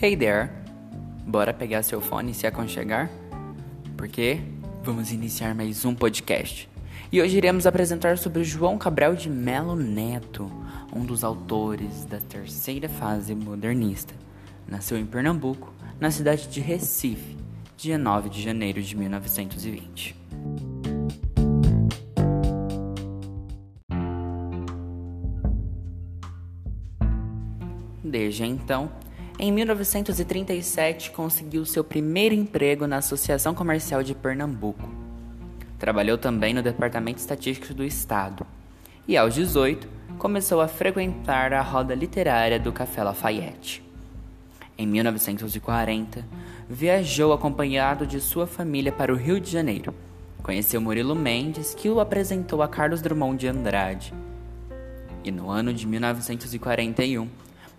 Hey there! Bora pegar seu fone e se aconchegar? Porque vamos iniciar mais um podcast. E hoje iremos apresentar sobre João Cabral de Melo Neto, um dos autores da terceira fase modernista. Nasceu em Pernambuco, na cidade de Recife, dia 9 de janeiro de 1920. Desde então, em 1937, conseguiu seu primeiro emprego na Associação Comercial de Pernambuco. Trabalhou também no Departamento Estatístico do Estado. E aos 18, começou a frequentar a roda literária do Café Lafayette. Em 1940, viajou acompanhado de sua família para o Rio de Janeiro. Conheceu Murilo Mendes, que o apresentou a Carlos Drummond de Andrade. E no ano de 1941,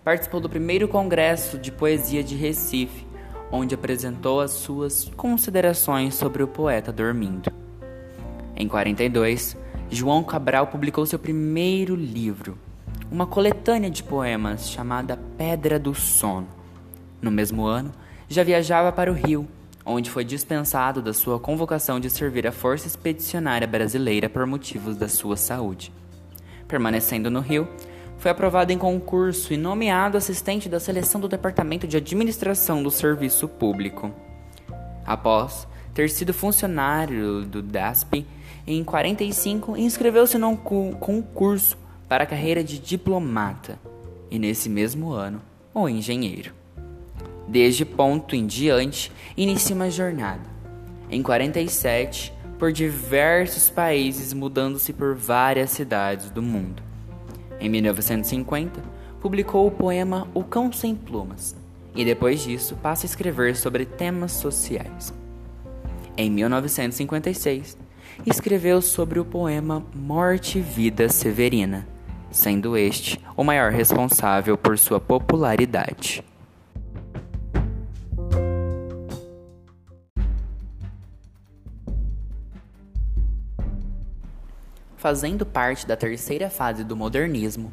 participou do primeiro Congresso de Poesia de Recife, onde apresentou as suas considerações sobre o poeta dormindo. Em 42, João Cabral publicou seu primeiro livro, uma coletânea de poemas chamada Pedra do Sono. No mesmo ano, já viajava para o Rio, onde foi dispensado da sua convocação de servir a Força Expedicionária Brasileira por motivos da sua saúde. Permanecendo no Rio, foi aprovado em concurso e nomeado assistente da seleção do Departamento de Administração do Serviço Público. Após ter sido funcionário do DASP, em 45 inscreveu-se num concurso para a carreira de diplomata e nesse mesmo ano, o engenheiro. Desde ponto em diante, inicia uma jornada. Em 47, por diversos países, mudando-se por várias cidades do mundo. Em 1950, publicou o poema O Cão Sem Plumas e depois disso passa a escrever sobre temas sociais. Em 1956, escreveu sobre o poema Morte e Vida Severina, sendo este o maior responsável por sua popularidade. Fazendo parte da terceira fase do modernismo,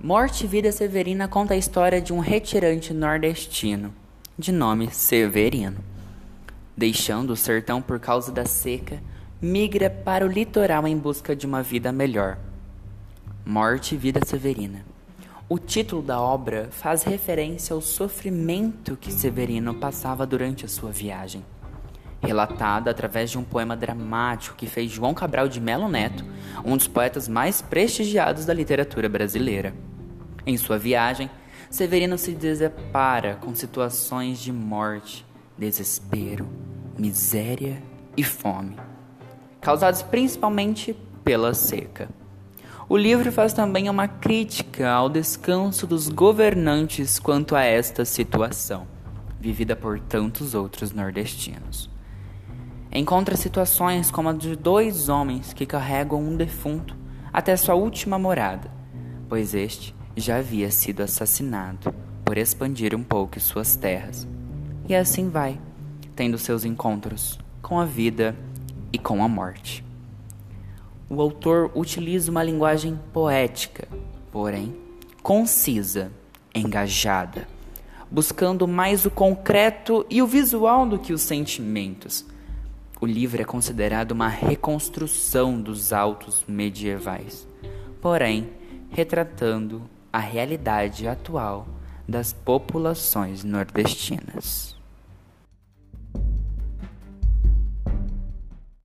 Morte e Vida Severina conta a história de um retirante nordestino, de nome Severino. Deixando o sertão por causa da seca, migra para o litoral em busca de uma vida melhor. Morte e Vida Severina. O título da obra faz referência ao sofrimento que Severino passava durante a sua viagem relatada através de um poema dramático que fez João Cabral de Melo Neto um dos poetas mais prestigiados da literatura brasileira. Em sua viagem, Severino se depara com situações de morte, desespero, miséria e fome, causados principalmente pela seca. O livro faz também uma crítica ao descanso dos governantes quanto a esta situação, vivida por tantos outros nordestinos. Encontra situações como a de dois homens que carregam um defunto até sua última morada, pois este já havia sido assassinado por expandir um pouco suas terras. E assim vai, tendo seus encontros com a vida e com a morte. O autor utiliza uma linguagem poética, porém concisa, engajada, buscando mais o concreto e o visual do que os sentimentos o livro é considerado uma reconstrução dos autos medievais, porém retratando a realidade atual das populações nordestinas.